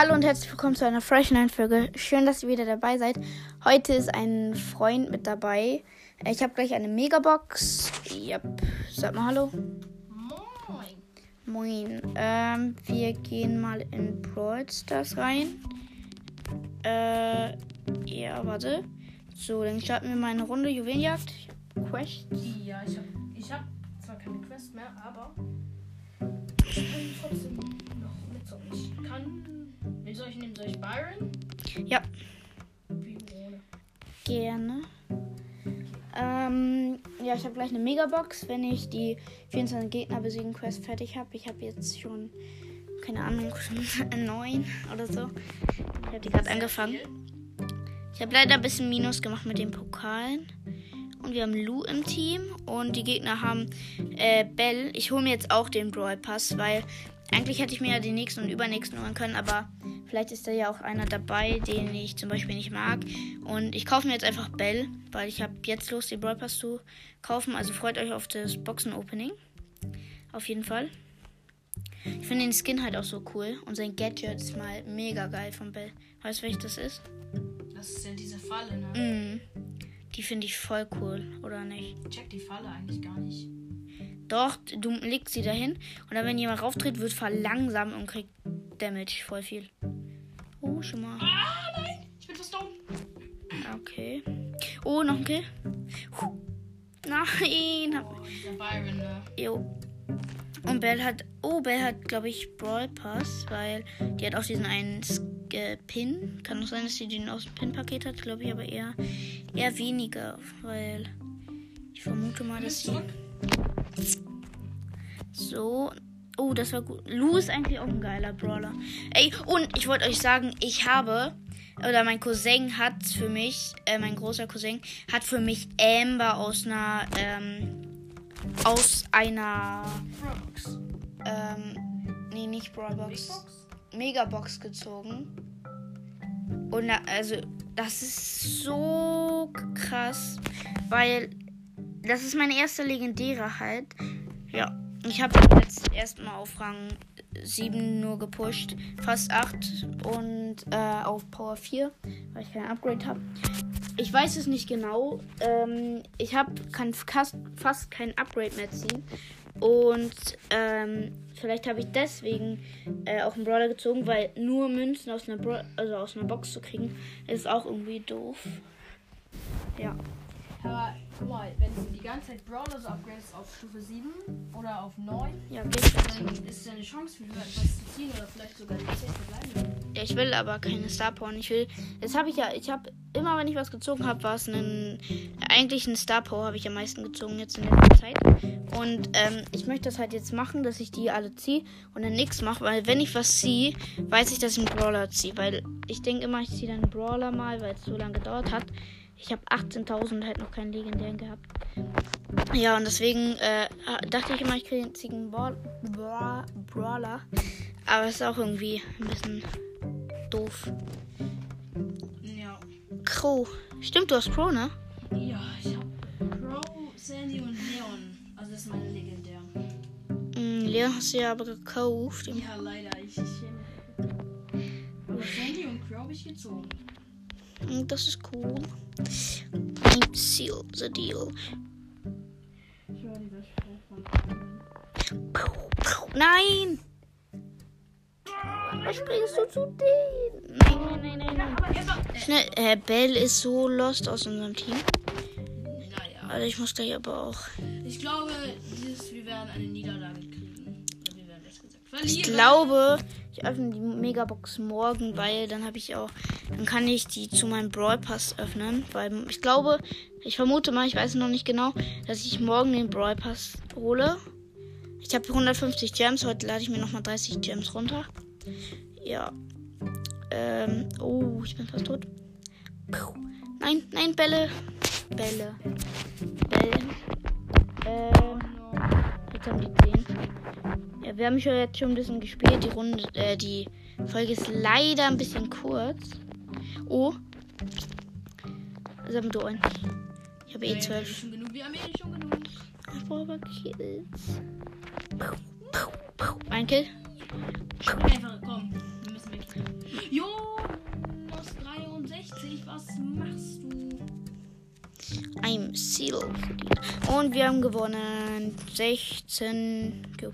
Hallo und herzlich willkommen zu einer Fresh Folge. Schön, dass ihr wieder dabei seid. Heute ist ein Freund mit dabei. Ich habe gleich eine Megabox. Yep. Sag mal Hallo. Moin. Moin. Ähm, wir gehen mal in Brawl Stars rein. Äh, ja, warte. So, dann starten wir mal eine Runde Juwelenjagd. Quest. Ja, ich habe ich hab zwar keine Quest mehr, aber ich kann trotzdem noch mitzocken. Ich kann. Wen soll ich nehmen? Soll ich Byron? Ja, gerne. Ähm, ja, ich habe gleich eine Megabox, wenn ich die 24 Gegner besiegen Quest fertig habe. Ich habe jetzt schon, keine Ahnung, schon neun oder so. Ich habe die gerade angefangen. Ich habe leider ein bisschen Minus gemacht mit den Pokalen. Und wir haben Lou im Team. Und die Gegner haben äh, Bell. Ich hole mir jetzt auch den Brawl Pass, weil eigentlich hätte ich mir ja den nächsten und übernächsten holen können. Aber vielleicht ist da ja auch einer dabei, den ich zum Beispiel nicht mag. Und ich kaufe mir jetzt einfach Bell, weil ich habe jetzt Lust, den Brawl Pass zu kaufen. Also freut euch auf das Boxen-Opening. Auf jeden Fall. Ich finde den Skin halt auch so cool. Und sein Gadget ist mal mega geil von Bell. Weißt du, welches das ist? Das ist ja diese Falle, ne? Mm. Die finde ich voll cool, oder nicht? Ich check die Falle eigentlich gar nicht. Doch, du legst sie dahin und dann, wenn jemand rauftritt, wird verlangsamt und kriegt Damage voll viel. Oh, schon mal. Ah, nein! Ich bin verstorben. Okay. Oh, noch ein Kill. Huh. Nein. hab- Oh, Byron, ne? Jo. Und Belle hat. Oh, Belle hat, glaube ich, Brawl Pass, weil die hat auch diesen einen Sk- äh, Pin. Kann auch sein, dass sie den aus dem Pin-Paket hat, glaube ich, aber eher, eher weniger, weil ich vermute mal, dass sie. So. Oh, das war gut. Lou ist eigentlich auch ein geiler Brawler. Ey, und ich wollte euch sagen, ich habe, oder mein Cousin hat für mich, äh, mein großer Cousin, hat für mich Amber aus einer, ähm, aus einer, Robux. ähm, nee, nicht Brawlbox, Box? Megabox gezogen. Und also, das ist so krass, weil das ist meine erste legendäre halt. Ja, ich habe jetzt erstmal auf Rang 7 nur gepusht, fast 8 und äh, auf Power 4, weil ich kein Upgrade habe. Ich weiß es nicht genau. Ähm, ich habe kann fast kein Upgrade mehr ziehen. Und ähm, vielleicht habe ich deswegen äh, auch einen Brawler gezogen, weil nur Münzen aus einer, Bra also aus einer Box zu kriegen, ist auch irgendwie doof. Ja. Aber guck mal, wenn du die ganze Zeit Brawler so upgradest auf Stufe 7 oder auf 9, Ja, dann ist ja eine Chance für dich, etwas zu ziehen oder vielleicht sogar die 10 verbleiben. Ja, ich will aber keine Star Power. Ich will. Jetzt habe ich ja. Ich habe immer, wenn ich was gezogen habe, war es ein. Eigentlich ein Star Power habe ich am meisten gezogen jetzt in letzter Zeit. Und ähm, ich möchte das halt jetzt machen, dass ich die alle ziehe und dann nichts mache, weil wenn ich was ziehe, weiß ich, dass ich einen Brawler ziehe. Weil ich denke immer, ich ziehe dann einen Brawler mal, weil es so lange gedauert hat. Ich habe 18.000 halt noch keinen legendären gehabt. Ja, und deswegen äh, dachte ich immer, ich kriege einen Brawl Bra Brawler. Aber es ist auch irgendwie ein bisschen doof. Ja. Crow. Stimmt, du hast Crow, ne? Ja, ich hab Crow, Sandy und Leon. Also das ist meine legendären. Mm, Leon hast du ja aber gekauft. Ja, leider. Ich, ich Aber Sandy und Crow hab ich gezogen. Mm, Das ist cool. Seal the deal. Nein! Was springst du zu denen? Nein, nein, nein, nein, nein. Schnell, äh, Bell ist so lost aus unserem Team. Naja. Also ich muss gleich aber auch. Ich glaube, dieses, wir werden eine Niederlage kriegen. Wir werden das gesagt Ich verlieren. glaube, ich öffne die Megabox morgen, weil dann habe ich auch, dann kann ich die zu meinem Brawl Pass öffnen, weil ich glaube, ich vermute mal, ich weiß noch nicht genau, dass ich morgen den Brawl Pass hole. Ich habe 150 Gems, heute lade ich mir nochmal 30 Gems runter. Ja. Ich bin fast tot. Puh. Nein, nein, Bälle. Bälle. Bälle. Ähm, jetzt haben die 10. Ja, wir haben schon jetzt schon ein bisschen gespielt. Die Runde, äh, die Folge ist leider ein bisschen kurz. Oh. Sammel du ein. Ich habe eh Wir haben eh 12. schon genug. Wir haben eh schon genug. Ich brauche aber Kills. Ein Kill. Einfach, komm. Wir müssen weg. 63, was machst du? I'm Seal. Und wir haben gewonnen. 16. Ge-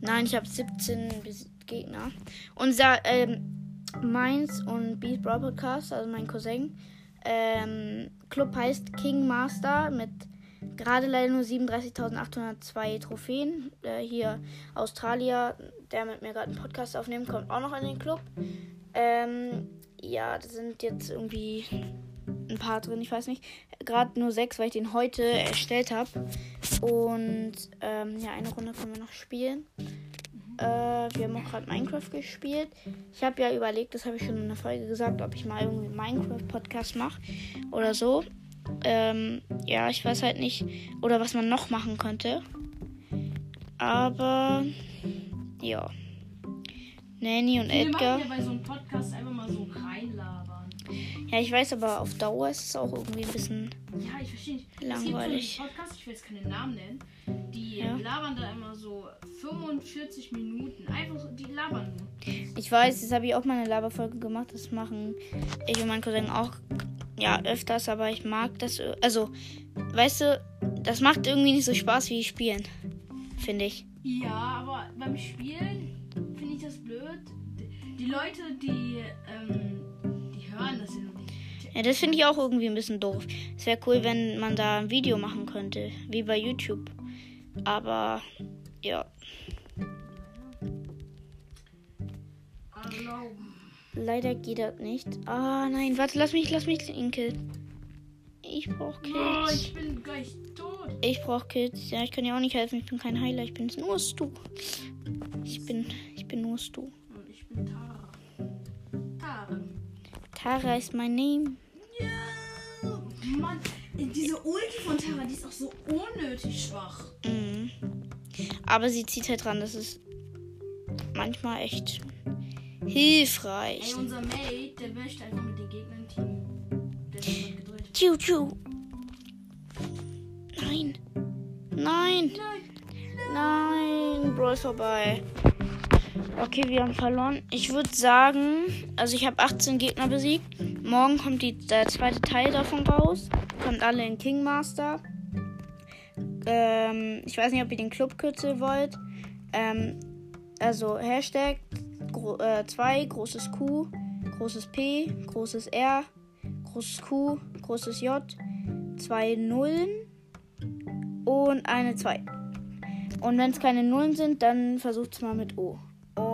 Nein, ich habe 17 Bes- Gegner. Unser ähm, Mainz und Beast Brawl Podcast, also mein Cousin. Ähm, Club heißt King Master mit gerade leider nur 37.802 Trophäen. Äh, hier Australier, der mit mir gerade einen Podcast aufnehmen, kommt auch noch in den Club. Ähm, ja, da sind jetzt irgendwie ein paar drin, ich weiß nicht. Gerade nur sechs, weil ich den heute erstellt habe. Und ähm, ja, eine Runde können wir noch spielen. Äh, wir haben auch gerade Minecraft gespielt. Ich habe ja überlegt, das habe ich schon in der Folge gesagt, ob ich mal irgendwie einen Minecraft-Podcast mache oder so. Ähm, ja, ich weiß halt nicht. Oder was man noch machen könnte. Aber ja. Nanny und Wir Edgar. machen ja bei so einem Podcast einfach mal so reinlabern. Ja, ich weiß, aber auf Dauer ist es auch irgendwie ein bisschen. Ja, ich verstehe nicht. Langweilig. Es gibt so Podcast, ich will jetzt keinen Namen nennen, die Ja. labern da immer so 45 Minuten. Einfach so, die labern nur. Ich weiß, jetzt habe ich auch mal eine Laberfolge gemacht. Das machen ich und mein Cousin auch ja öfters, aber ich mag das. Also, weißt du, das macht irgendwie nicht so Spaß wie Spielen, finde ich. Ja, aber beim Spielen finde ich das blöd. Die Leute, die, ähm, die hören das ja noch nicht. Ja, das finde ich auch irgendwie ein bisschen doof. Es wäre cool, wenn man da ein Video machen könnte, wie bei YouTube. Aber ja, leider geht das nicht. Ah nein, warte, lass mich, lass mich ihn killen. Ich brauche Oh, Kills. ich bin gleich tot. Ich brauche Kills. Ja, ich kann dir auch nicht helfen. Ich bin kein Heiler. Ich bin nur Stu. Ich bin, nur Stu. Und ich bin Tara. Tara. Tara ist mein Name. Ja. Mann, diese Ulti von Tara, die ist auch so unnötig schwach. Mhm. Aber sie zieht halt dran. Das ist manchmal echt hilfreich. Ey, unser Mate, der möchte einfach mit den Gegnern teamen. Der gedreht. Tschu, tschu. Nein. Nein. Nein. Nein. Brawl ist vorbei. Okay, wir haben verloren. Ich würde sagen, also ich habe 18 Gegner besiegt. Morgen kommt die, der zweite Teil davon raus. Kommt alle in King Master. Ähm, ich weiß nicht, ob ihr den Club kürzel wollt. Ähm, also Hashtag 2, großes Q, großes P, großes R, großes Q, großes J, zwei Nullen und eine 2. Und wenn es keine Nullen sind, dann versucht es mal mit O.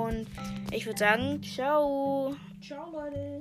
Und ich würde sagen, ciao. Ciao, Leute.